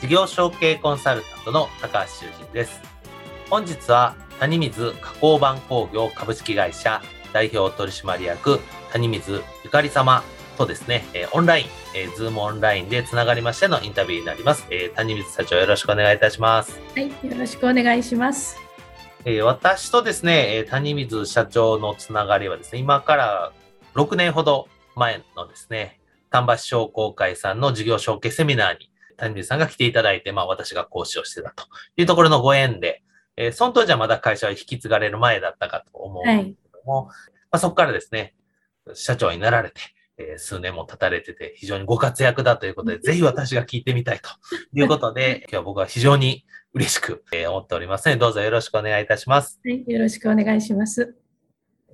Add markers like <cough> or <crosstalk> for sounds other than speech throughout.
事業承継コンサルタントの高橋修人です。本日は谷水加工板工業株式会社代表取締役谷水ゆかり様とですね、えオンライン、えー、ズームオンラインでつながりましてのインタビューになります。えー、谷水社長よろしくお願いいたします。はい、よろしくお願いします。えー、私とですね、え谷水社長のつながりはですね、今から6年ほど前のですね、丹波市商工会さんの事業承継セミナーに谷水さんが来ていただいて、まあ私が講師をしてたというところのご縁で、えー、その当時はまだ会社は引き継がれる前だったかと思うんですけども、はい、まあ、そこからですね、社長になられて、えー、数年も経たれてて、非常にご活躍だということで、<laughs> ぜひ私が聞いてみたいということで、今日は僕は非常に嬉しく、えー、思っておりますので、どうぞよろしくお願いいたします。はい、よろしくお願いします。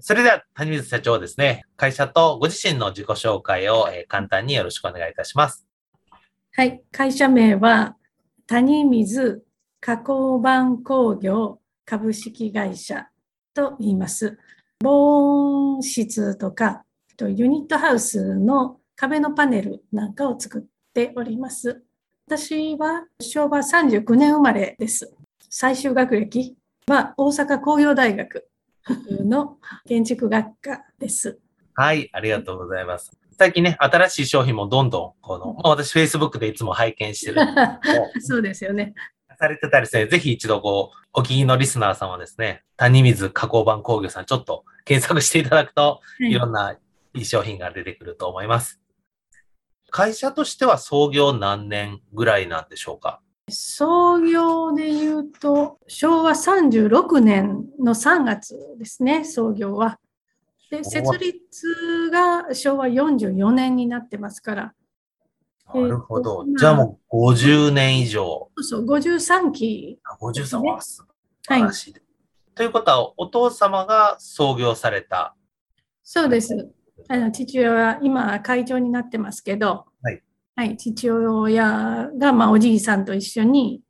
それでは、谷水社長ですね、会社とご自身の自己紹介を、えー、簡単によろしくお願いいたします。はい、会社名は谷水加工板工業株式会社と言います。防音室とかユニットハウスの壁のパネルなんかを作っております。私は昭和39年生まれです。最終学歴は大阪工業大学の建築学科です。はい、ありがとうございます。最近ね、新しい商品もどんどん、この、まあ、私 Facebook でいつも拝見してる。<laughs> そうですよね。されてたりですね、ぜひ一度こう、お聞きのリスナーさんはですね、谷水加工版工業さんちょっと検索していただくと、いろんないい商品が出てくると思います。会社としては創業何年ぐらいなんでしょうか？創業で言うと、昭和36年の3月ですね、創業は。で設立が昭和44年になってますから。なるほど。じゃあもう50年以上。そうそう、53期、ね。53は素晴らしい。はい、ということは、お父様が創業された。そうです。あの父親は今会長になってますけど、はい、はい、父親が、まあ、おじいさんと一緒に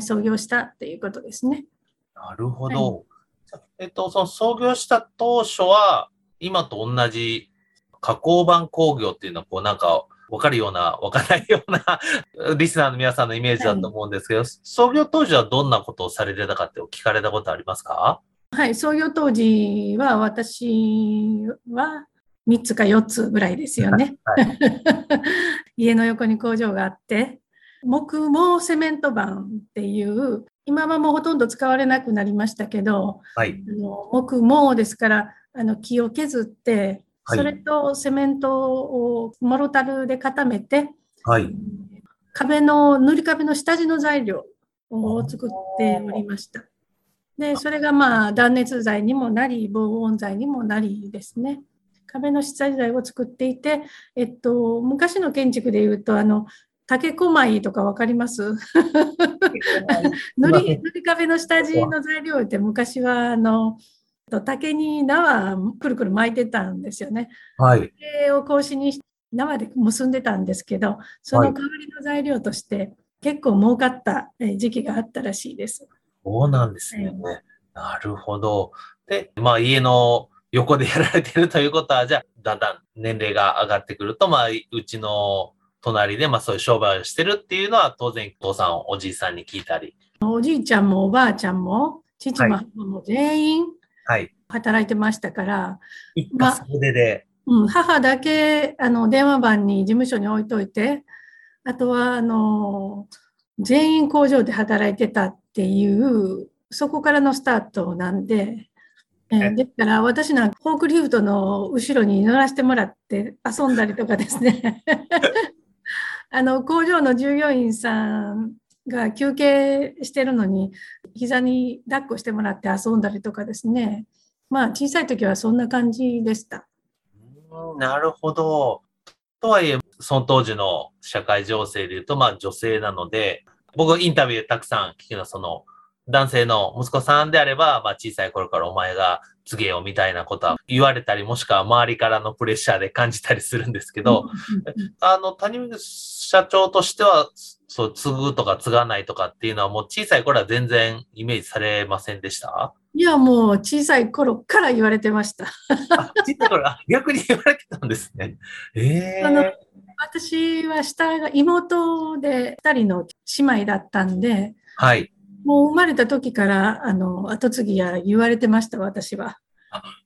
創業したっていうことですね。なるほど。はいえっと、その創業した当初は、今と同じ加工版工業っていうのは、こうなんか、わかるような、わからないような <laughs> リスナーの皆さんのイメージだと思うんですけど、はい、創業当時はどんなことをされてたかって聞かれたことありますか？はい、創業当時は私は3つか4つぐらいですよね。はい、<laughs> 家の横に工場があって、木毛セメント板っていう今はもうほとんど使われなくなりましたけど、はい、あの木毛ですからあの木を削って、それとセメントをモロタルで固めて、はい、壁の塗り壁の下地の材料を作っておりました。でそれがまあ断熱材にもなり防音材にもなりですね。壁の下地材を作っていて、えっと、昔の建築でいうとあの竹小舞とか分かります？塗り塗り壁の下地の材料って昔はあの竹に縄くるくる巻いてたんですよね。はい。それを格子に縄で結んでたんですけど、その代わりの材料として結構儲かった時期があったらしいです。そうなんですね。はい、なるほど。で、まあ家の横でやられてるということは、じゃあだんだん年齢が上がってくると、まあうちの隣で、まあそういう商売をしてるっていうのは、当然、お父さん、おじいさんに聞いたり。おじいちゃんもおばあちゃんも、父も母も全員、働いてましたから、一家総出で、うん。母だけ、あの、電話番に事務所に置いといて、あとは、あの、全員工場で働いてたっていう、そこからのスタートなんで、えーですから私なんかフォークリフトの後ろに乗らせてもらって遊んだりとかですね <laughs> あの工場の従業員さんが休憩してるのに膝に抱っこしてもらって遊んだりとかですねまあ小さい時はそんな感じでした。なるほど。とはいえ、その当時の社会情勢で言うと、まあ女性なので、僕インタビューたくさん聞くのは、その男性の息子さんであれば、まあ小さい頃からお前が告げよみたいなことは言われたり、もしくは周りからのプレッシャーで感じたりするんですけど、あの、谷口社長としては、そう、継ぐとか継がないとかっていうのはもう小さい頃は全然イメージされませんでした？いやもう小さい頃から言われてました。あ、小さい頃、あ、逆に言われてたんですね。ええあの私は下が妹で2人の姉妹だったんで、はい。もう生まれた時からあの後継ぎや言われてました、私は。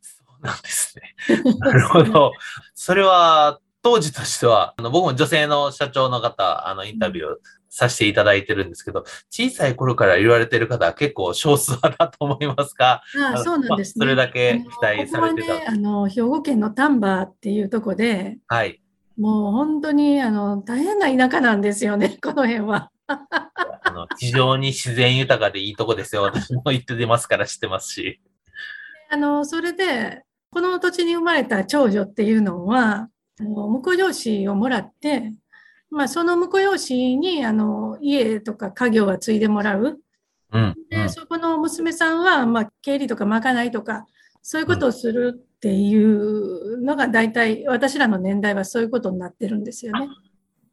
そうなんですね。なるほど。それは、当時としては、あの僕も女性の社長の方、あの、インタビューさせていただいてるんですけど、小さい頃から言われてる方は結構少数派だと思いますが、ああそうなんですね。まあそれだけ期待されてた。あのここはね、あの兵庫県の丹波っていうとこで、はい。もう本当にあの大変な田舎なんですよね、この辺は。あの、非常に自然豊かでいいとこですよ。<laughs> 私も行ってますから知ってますし。あのそれで、この土地に生まれた長女っていうのは、あの婿養子をもらって、まあ、その婿養子にあの家とか家業は継いでもらう。うん。うで、んそこの娘さんは、まあ、経理とかまかないとか、そういうことをするっていうのが大体、私らの年代はそういうことになってるんですよね。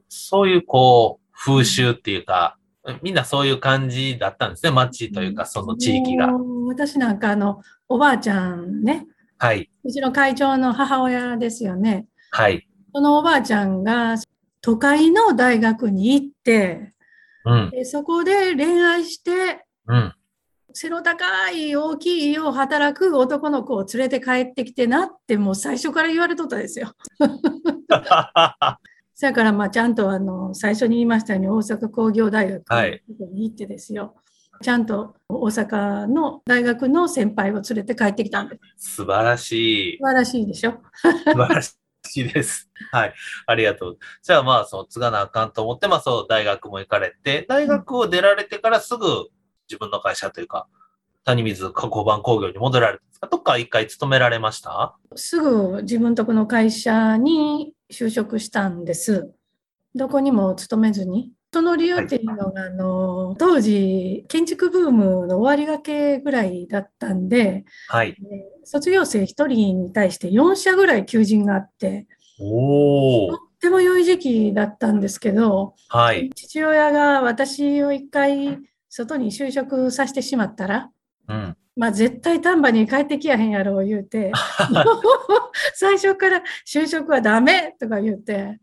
そういう、こう、風習っていうか、みんなそういう感じだったんですね。町というか、その地域が。私なんかあの、おばあちゃんね、はい。うちの会長の母親ですよね。はい。そのおばあちゃんが都会の大学に行って、うん。でそこで恋愛して、うん。背の高い大きい家を働く男の子を連れて帰ってきてなって、もう最初から言われとったですよ。<laughs> そやからまあちゃんとあの最初に言いましたように大阪工業大学はいに行ってですよ。ちゃんと大阪の大学の先輩を連れて帰ってきたんです。素晴らしい素。晴らしいでしょ？素晴らしいです。<laughs> はい。ありがとう。じゃあまあ、その、継がなあかんと思って、まあ、そう、大学も行かれて、大学を出られてからすぐ自分の会社というか、谷水加工版工業に戻られたんですか？どっか一回勤められました？すぐ自分とこの会社に就職したんです。どこにも勤めずに。その理由っていうのが、あの、当時、建築ブームの終わりがけぐらいだったんで、はい。卒業生1人に対して4社ぐらい求人があって。とっても良い時期だったんですけど、はい。父親が私を一回外に就職させてしまったら、うん。まあ絶対丹波に帰ってきやへんやろう言うて、<laughs> 最初から就職はダメとか言って、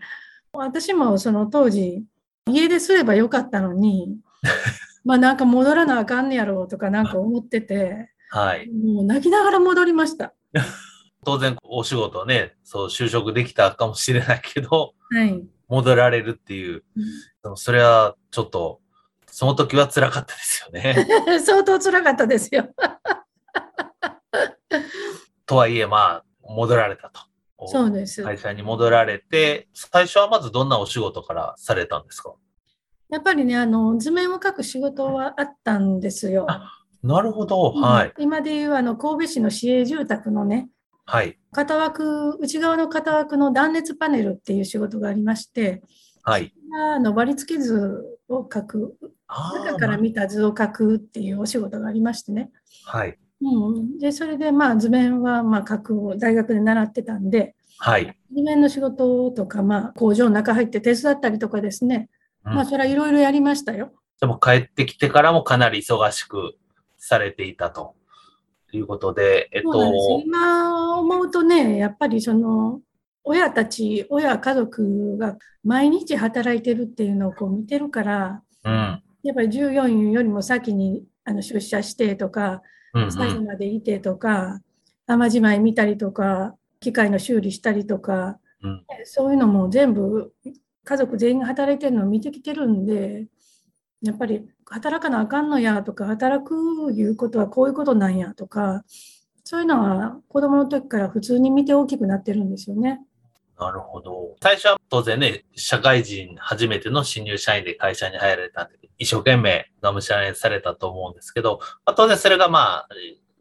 私もその当時、家ですればよかったのに、<laughs> まあなんか戻らなあかんねやろうとかなんか思ってて、はい。もう泣きながら戻りました。当然、お仕事ね、そう、就職できたかもしれないけど、はい。戻られるっていう。でもそれは、ちょっと、その時は辛かったですよね。<laughs> 相当辛かったですよ。<laughs> とはいえ、まあ、戻られたと。そうです。会社に戻られて、最初はまずどんなお仕事からされたんですか？やっぱりね、あの図面を描く仕事はあったんですよ。なるほど。うんはい。今でいうあの神戸市の市営住宅のね、はい。型枠、内側の型枠の断熱パネルっていう仕事がありまして、はい。あの割り付け図を描く、中から見た図を描くっていうお仕事がありましてね。はい。うん、で、それでまあ図面はまあ描くを大学で習ってたんで、はい。図面の仕事とか、まあ工場の中入って手伝ったりとかですね、うんまあそれはいろいろやりましたよ。でも帰ってきてからもかなり忙しくされていたということで、えっそうなんですと、今思うとね、やっぱりその親たち、親、家族が毎日働いてるっていうのをこう見てるから、うん。やっぱり従業員よりも先にあの出社してとか、最後ん。までいてとか、雨じまい見たりとか、機械の修理したりとか、うんそういうのも全部家族全員が働いてるのを見てきてるんで、やっぱり働かなあかんのやとか、働くいうことはこういうことなんやとか、そういうのは子供の時から普通に見て大きくなってるんですよね。なるほど。最初は当然ね、社会人初めての新入社員で会社に入られたんで、一生懸命がむしゃらにされたと思うんですけど、まあ、当然それがまあ、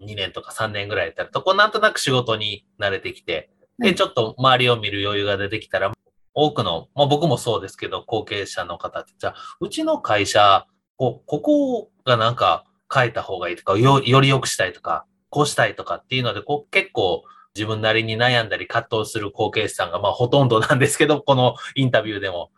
2年とか3年ぐらい経ると、こうなんとなく仕事に慣れてきて、で、ちょっと周りを見る余裕が出てきたら、多くの、まあ僕もそうですけど、後継者の方って、じゃあ、うちの会社、こここがなんか変えた方がいいとか、よより良くしたいとか、こうしたいとかっていうので、こう結構自分なりに悩んだり葛藤する後継者さんがまあほとんどなんですけど、このインタビューでも。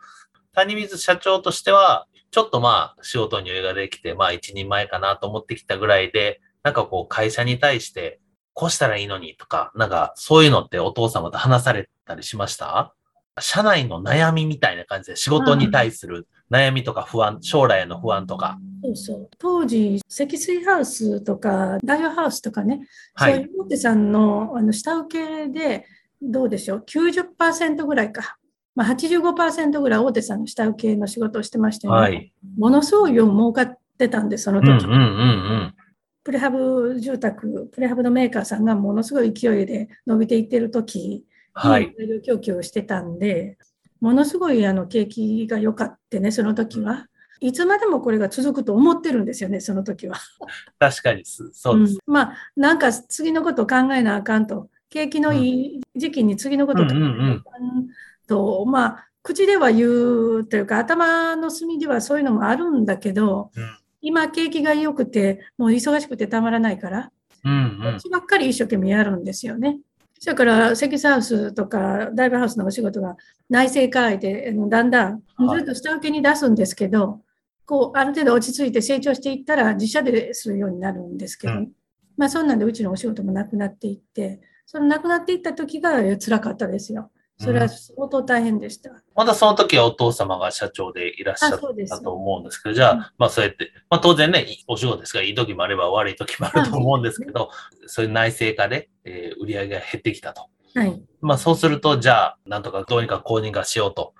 谷水社長としては、ちょっとまあ仕事に余裕ができて、まあ一人前かなと思ってきたぐらいで、なんかこう会社に対して、こうしたらいいのにとか、なんかそういうのってお父様と話されたりしました？社内の悩みみたいな感じで仕事に対する悩みとか不安、将来への不安とか。そうそう。当時、積水ハウスとか、ダイヤハウスとかね、はい、そういう大手さんのあの下請けで、どうでしょう、90%ぐらいか。まあ、85%ぐらい大手さんの下請けの仕事をしてましたよね。はい、ものすごいよ儲かってたんで、その時。うんうんうんうんプレハブ住宅、プレハブのメーカーさんがものすごい勢いで伸びていってる時はい、供給をしてたんで、ものすごいあの景気が良かってね、その時は。いつまでもこれが続くと思ってるんですよね、その時は。確かにそうです、うん、まあ、なんか次のことを考えなあかんと。景気のいい時期に次のことを考えなあかん。と、まあ、口では言うというか、頭の隅ではそういうのもあるんだけど、うん、今、景気が良くて、もう忙しくてたまらないから、うんうん、こっちばっかり一生懸命やるんですよね。それから積ハウスとかダイブハウスのお仕事が内製化でだんだんずっと下請けに出すんですけど、こうある程度落ち着いて成長していったら自社でするようになるんですけど、うん、まあそんなんでうちのお仕事もなくなっていってそのなくなっていった時が辛かったですよ。それは相当大変でした。うん、まだその時はお父様が社長でいらっしゃったと思うんですけど、じゃあ、うん、まあそうやって、まあ当然ね、お仕事ですが、いい時もあれば悪い時もあると思うんですけど、そういう内製化で、えー、売り上げが減ってきたと。はい。まあそうすると、じゃあ、なんとかどうにかこうにかしようと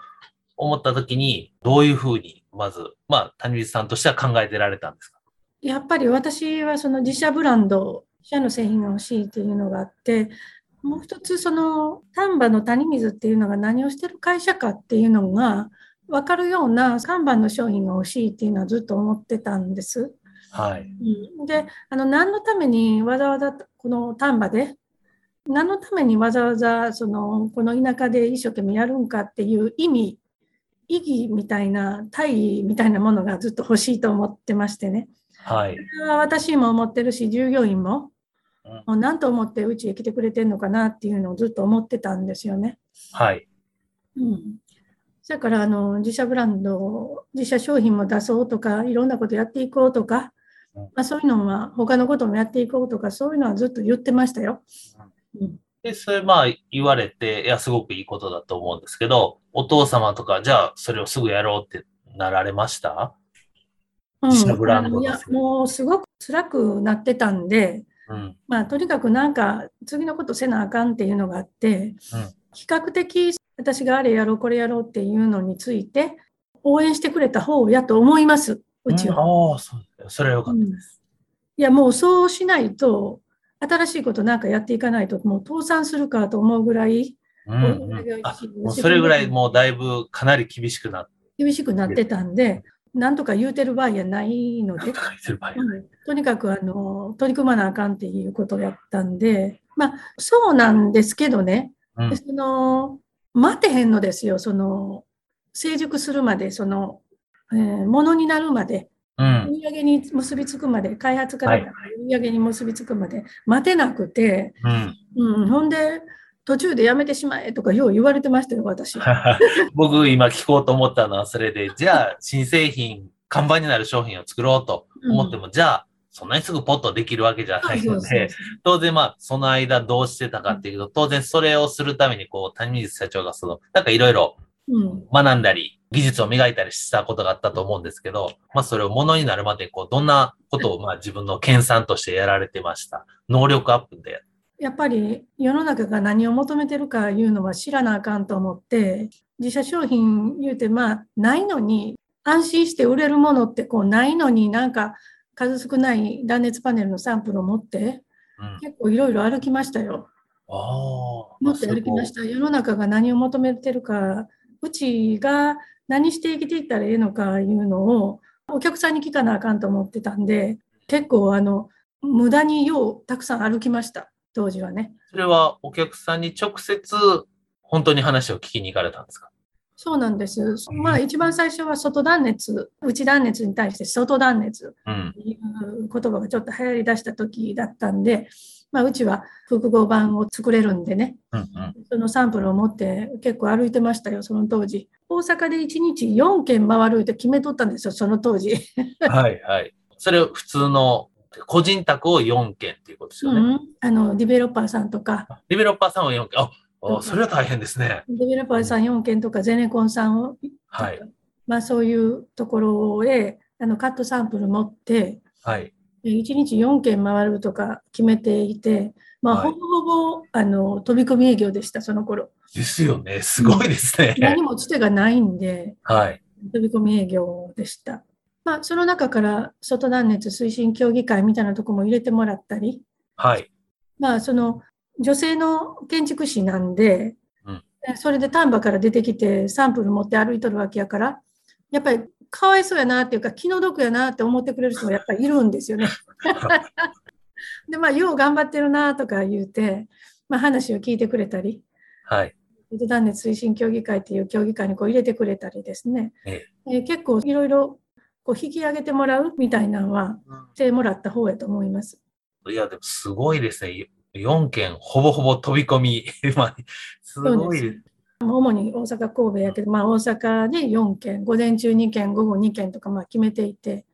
思った時に、どういうふうに、まず、まあ谷口さんとしては考えてられたんですか？やっぱり私はその自社ブランド、自社の製品が欲しいというのがあって、もう一つその丹波の谷水っていうのが何をしてる会社かっていうのが分かるような看板の商品が欲しいっていうのはずっと思ってたんです。はい、うん、であの何のためにわざわざこの丹波で何のためにわざわざそのこの田舎で一生懸命やるんかっていう意味意義みたいな大義みたいなものがずっと欲しいと思ってましてね。はい、それは私も思ってるし従業員もうん、何と思ってうちへ来てくれてるのかなっていうのをずっと思ってたんですよね。はい。うん。だからあの自社ブランド、自社商品も出そうとか、いろんなことやっていこうとか、まあ、そういうのは他のこともやっていこうとか、そういうのはずっと言ってましたよ。うん、で、それまあ言われて、いや、すごくいいことだと思うんですけど、お父様とか、じゃあそれをすぐやろうってなられました？自社ブランド、うん、いや、もうすごく辛くなってたんで、うん、まあ、とにかくなんか次のことせなあかんっていうのがあって、うん、比較的私があれやろうこれやろうっていうのについて応援してくれた方やと思いますうちは。うん、あそそれはよかったです、いやもうそうしないと新しいことなんかやっていかないともう倒産するかと思うぐらい、うんうん、それぐらいもうだいぶかなり厳しくなって厳しくなってたんで、なんとか言うてる場合やない。ので、とにかくあの取り組まなあかんっていうことをやったんで、まあ、そうなんですけどね、うん、その待てへんのですよ、その成熟するまで、その、えー、ものになるまで、うん、売り上げに結びつくまで、開発から売り上げに結びつくまで待てなくて、うん、うん、ほんで、途中でやめてしまえとかよう言われてましたよ、私。<laughs> 僕今聞こうと思ったのはそれで、じゃあ新製品、看板になる商品を作ろうと思っても、うん、じゃあそんなにすぐポッとできるわけじゃないので、当然まあその間どうしてたかっていうと、当然それをするためにこう谷水社長がその、なんかいろいろ学んだり、技術を磨いたりしたことがあったと思うんですけど、まあそれをものになるまでこうどんなことをまあ自分の研鑽としてやられてました？能力アップでやっぱり世の中が何を求めてるかいうのは知らなあかんと思って、自社商品言うて、まあ、ないのに、安心して売れるものってこうないのになんか数少ない断熱パネルのサンプルを持って、うん結構いろいろ歩きましたよ。ああ。もっと歩きました。世の中が何を求めてるか、うちが何して生きていったらいいのかいうのをお客さんに聞かなあかんと思ってたんで、結構あの、無駄にようたくさん歩きました。当時はね。それはお客さんに直接本当に話を聞きに行かれたんですか？そうなんです。まあ一番最初は外断熱、内断熱に対して外断熱うん。という言葉がちょっと流行り出した時だったんで、まあうちは複合版を作れるんでね、うんうん。そのサンプルを持って結構歩いてましたよ、その当時。大阪で1日4軒回るって決めとったんですよ、その当時。<laughs> はいはい。それ普通の個人宅を4件っていうことですよね。うん、あのディベロッパーさんとか、ディベロッパーさんは4件。あ、うんあそれは大変ですね。ディベロッパーさん4件とか、ゼネコンさんを、はい。まあそういうところへあのカットサンプル持って、はい。1日4軒回るとか決めていて、まあ、はいほぼほぼあの飛び込み営業でした、その頃。ですよね。すごいですね。何もつてがないんで、はい。飛び込み営業でした。まあ、その中から外断熱推進協議会みたいなとこも入れてもらったり、はい。まあ、その女性の建築士なんで、うんそれで丹波から出てきてサンプル持って歩いとるわけやから、やっぱりかわいそうやなっていうか気の毒やなって思ってくれる人もやっぱりいるんですよね。<laughs> で、まあ、よう頑張ってるなとか言うて、まあ、話を聞いてくれたり、はい。外断熱推進協議会っていう協議会にこう入れてくれたりですね、ええー結構いろいろこう引き上げてもらうみたいなのはしてもらった方やと思います。いや、でもすごいですね。4件、ほぼほぼ飛び込み。<laughs> まあ、すごいです。主に大阪、神戸やけど、まあ、大阪で4件、午前中2件、午後2件とかまあ決めていて、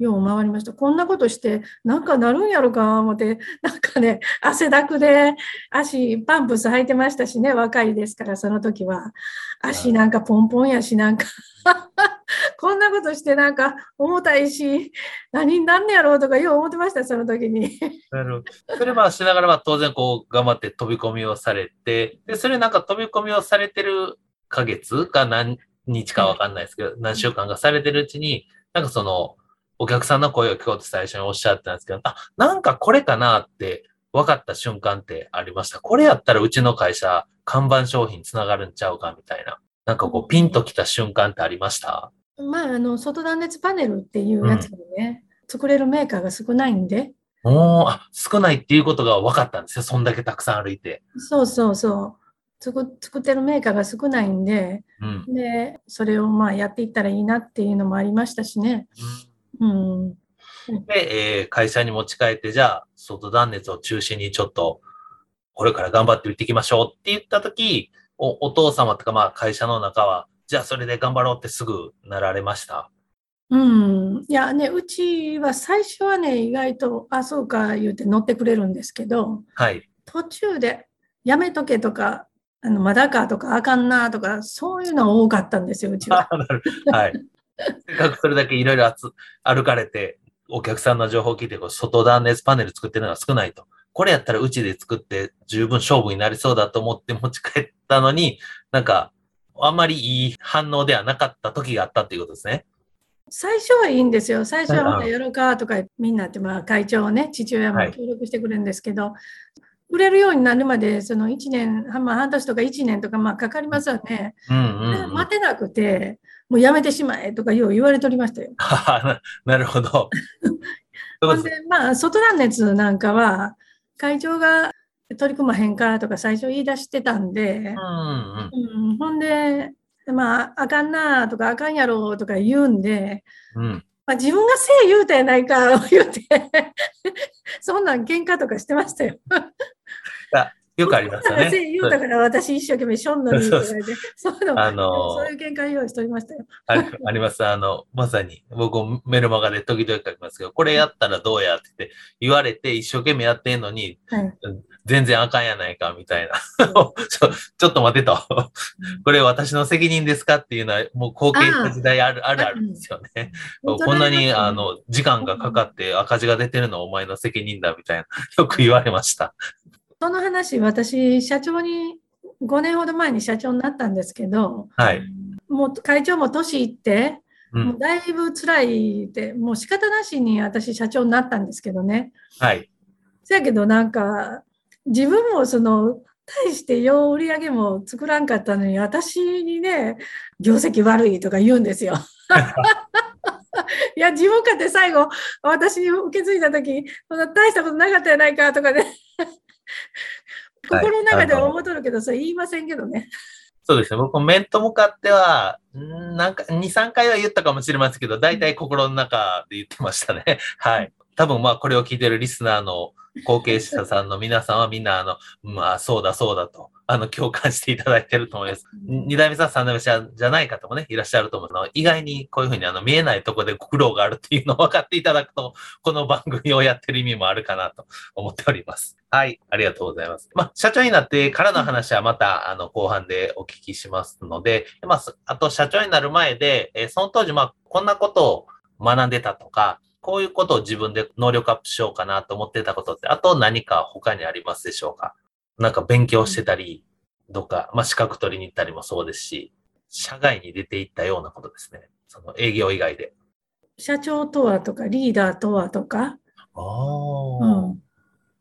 よう回りました。こんなことして、なんかなるんやろか思って、なんかね、汗だくで足、パンプス履いてましたしね、若いですから、その時は。足なんかポンポンやし、なんか <laughs> こんなことしてなんか重たいし、何になんねやろうとかよう思ってました、その時に。なるほどそれはしながら、まあ当然こう頑張って飛び込みをされて、で、それなんか飛び込みをされてるヶ月か何日かわかんないですけど、何週間かされてるうちに、なんかその、お客さんの声を聞こうと最初におっしゃったんですけど、あ、なんかこれかなって分かった瞬間ってありました？これやったらうちの会社、看板商品つながるんちゃうかみたいな。なんかこうピンときた瞬間ってありました？まあ、あの、外断熱パネルっていうやつにね、作れるメーカーが少ないんで、おー、あ、少ないっていうことが分かったんですよ。そんだけたくさん歩いて。そうそうそう。作作ってるメーカーが少ないんで、うん。で、それをまあやっていったらいいなっていうのもありましたしね。うん。で、えー会社に持ち帰って、じゃあ、外断熱を中心にちょっと、これから頑張って売っていきましょうって言ったとき、おお父様とか、まあ、会社の中は、じゃあ、それで頑張ろうってすぐなられました？うん。いやね、うちは最初はね、意外と、あ、そうか言うて乗ってくれるんですけど、はい。途中でやめとけとか、あの、まだかとか、あかんなとか、そういうの多かったんですよ、うちは。はい。<laughs> せっかくそれだけいろいろ歩かれて、お客さんの情報を聞いて、こう外断熱パネル作ってるのが少ないと。これやったらうちで作って十分勝負になりそうだと思って持ち帰ったのに、なんか、あんまりいい反応ではなかった時があったっていうことですね。最初はいいんですよ。最初はまたやろうかとか、みんなって、まあ会長ね、父親もはい協力してくれるんですけど、売れるようになるまで、その1年、まあ半年とか1年とか、まあかかりますよね。うんうん、うん。待てなくて、もうやめてしまえとかよう言われておりましたよ。な <laughs> なるほど。<laughs> んで、まあ、外断熱なんかは、会長が取り組まへんかとか最初言い出してたんで、うんうんうん、ほんで、まあ、あかんなとか、あかんやろとか言うんで、うん。まあ、自分がせい言うたやないか、言うて、<laughs> そんなん喧嘩とかしてましたよ。よくありますよね。言うたから私一生懸命しょんのに言って、そういうの、あのそういう喧嘩用意しておりましたよ。あります。あの、まさに、僕もメルマガで時々書きますけど、これやったらどうやって言って言われて一生懸命やってんのに、はい。全然あかんやないか、みたいな。<laughs> ちょちょっと待てと。これ私の責任ですかっていうのは、もう後継した時代あるあるあるんですよね。こんなに、あの、時間がかかって赤字が出てるのはお前の責任だ、みたいな、よく言われました。その話、私、社長に、5年ほど前に社長になったんですけど、はい。もう会長も年いって、うん。もうだいぶ辛いって、もう仕方なしに私社長になったんですけどね、そやけどなんか、自分もその、大してよう売り上げも作らんかったのに、私にね、業績悪いとか言うんですよ。<laughs> いや、自分かって最後、私に受け継いだとき、そんな大したことなかったやないかとかね。<laughs> 心の中では思っとるけど、それ言いませんけどね。そうですね。僕も面と向かっては、んなんか、2、3回は言ったかもしれませんけど、大体心の中で言ってましたね。<laughs> はい。多分まあこれを聞いてるリスナーの後継者さんの皆さんはみんなあの、まあそうだそうだと、あの共感していただいてると思います。二代目さん、三代目さんじゃない方もね、いらっしゃると思うの意外にこういうふうにあの見えないところで苦労があるっていうのを分かっていただくと、この番組をやってる意味もあるかなと思っております。はい、ありがとうございます。まあ、社長になってからの話はまた、あの、後半でお聞きしますので、まあ、あと社長になる前で、えその当時、まあ、こんなことを学んでたとか、こういうことを自分で能力アップしようかなと思ってたことって、あと何か他にありますでしょうか？なんか勉強してたり、どっか、まあ資格取りに行ったりもそうですし、社外に出ていったようなことですね。その営業以外で。社長とはとか、リーダーとはとか、あうん、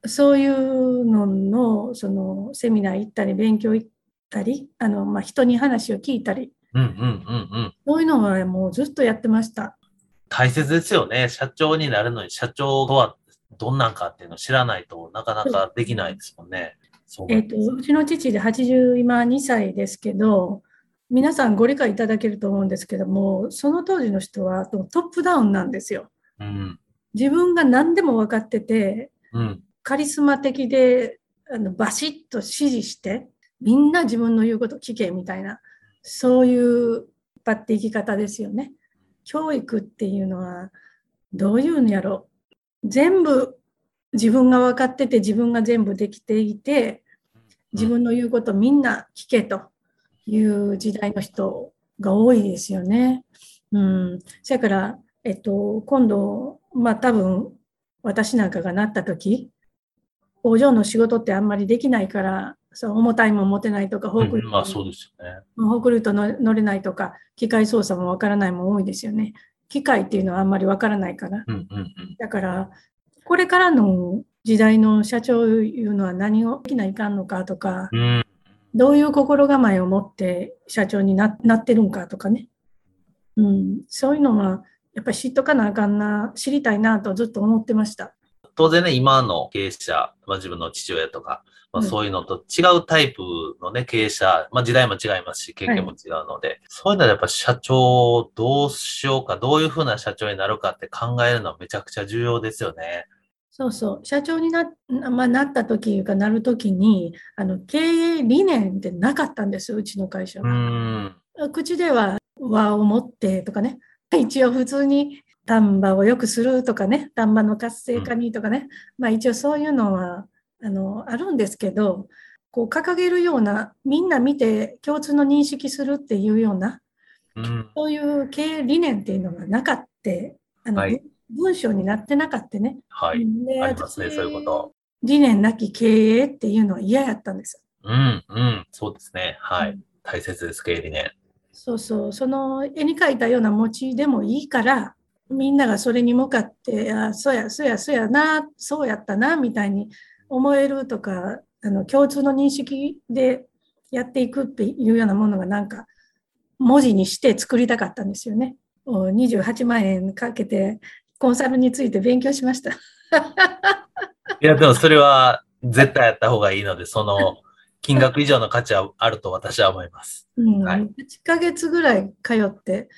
そういうのの、そのセミナー行ったり、勉強行ったり、あの、まあ、人に話を聞いたり、うんうんうんうん。そういうのはもうずっとやってました。大切ですよね。社長になるのに社長とはどんなんかっていうのを知らないとなかなかできないですもんね。えっ、と、うちの父で80、今2歳ですけど、皆さんご理解いただけると思うんですけども、その当時の人はトップダウンなんですよ。うん、自分が何でも分かってて、うん、カリスマ的であのバシッと指示して、みんな自分の言うこと聞けみたいな、そういうパっていき方ですよね。教育っていうのはどういうのやろう全部自分が分かってて自分が全部できていて自分の言うことみんな聞けという時代の人が多いですよね。うん。そやから、えっと、今度、まあ多分私なんかがなった時工場の仕事ってあんまりできないからそう重たいも持てないとか、フォークリフト、まあそうですよね。フォークリフト乗れないとか、機械操作もわからないも多いですよね。機械っていうのはあんまりわからないから。うんうんうん、だから、これからの時代の社長いうのは何をできないかんのかとか、うん、どういう心構えを持って社長にななってるんかとかね。うん、そういうのはやっぱり知っとかなあかんな、知りたいなとずっと思ってました。当然ね、今の経営者、まあ、自分の父親とか、まあ、そういうのと違うタイプのね、経営者、まあ、時代も違いますし、経験も違うので、はい、そういうのはやっぱ社長どうしようか、どういうふうな社長になるかって考えるのはめちゃくちゃ重要ですよね。そうそう。社長にな,、まあ、なった時かなる時に、あの、経営理念ってなかったんですよ、うちの会社は。口では和を持ってとかね、一応普通に丹波を良くするとかね、丹波の活性化にとかね、うん、まあ一応そういうのはあのあるんですけどこう掲げるようなみんな見て共通の認識するっていうような、うん、そういう経営理念っていうのがなかってあの、はい、文章になってなかったね。はい。でありますね、そういうこと。理念なき経営っていうのは嫌やったんですうん、うん、そうですね。はい。うん、大切です、経営理念。そうそう、その絵に描いたような餅でもいいから、みんながそれに向かって、あ、そうや、そうや、そうやな、そうやったな、みたいに思えるとか、あの共通の認識でやっていくっていうようなものがなんか文字にして作りたかったんですよね。28万円かけてコンサルについて勉強しました。<laughs> いや、でもそれは絶対やった方がいいので、その金額以上の価値はあると私は思います。うん、はい、8ヶ月ぐらい通って、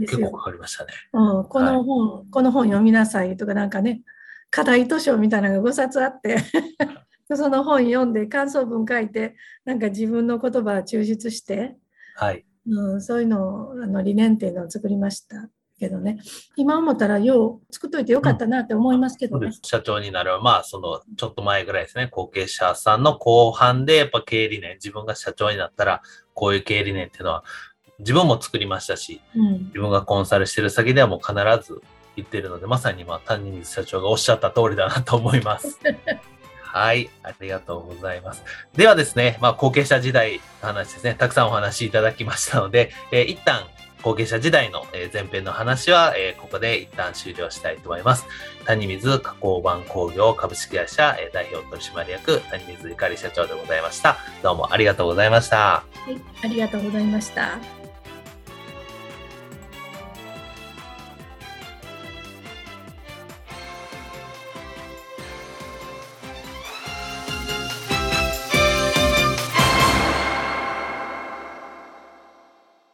結構かかりましたね。うん、この本、はい、この本読みなさいとかなんかね、課題図書みたいなのが5冊あって <laughs> その本読んで感想文書いてなんか自分の言葉を抽出して、はい。うん、そういうのをあの理念っていうのを作りましたけどね。今思ったらよう作っといてよかったなって思いますけどね、うん、社長になる。まあそのちょっと前ぐらいですね。後継者さんの後半でやっぱ経営理念自分が社長になったらこういう経営理念っていうのは自分も作りましたし、うん、自分がコンサルしてる先ではもう必ず言ってるので、まさにまあ谷水社長がおっしゃった通りだなと思います。<laughs> はい、ありがとうございます。ではですね、まあ、後継者時代の話ですね、たくさんお話しいただきましたので、えー、一旦後継者時代の前編の話は、ここで一旦終了したいと思います。谷水加工版工業株式会社代表取締役谷水ゆかり社長でございました。どうもありがとうございました。はい、ありがとうございました。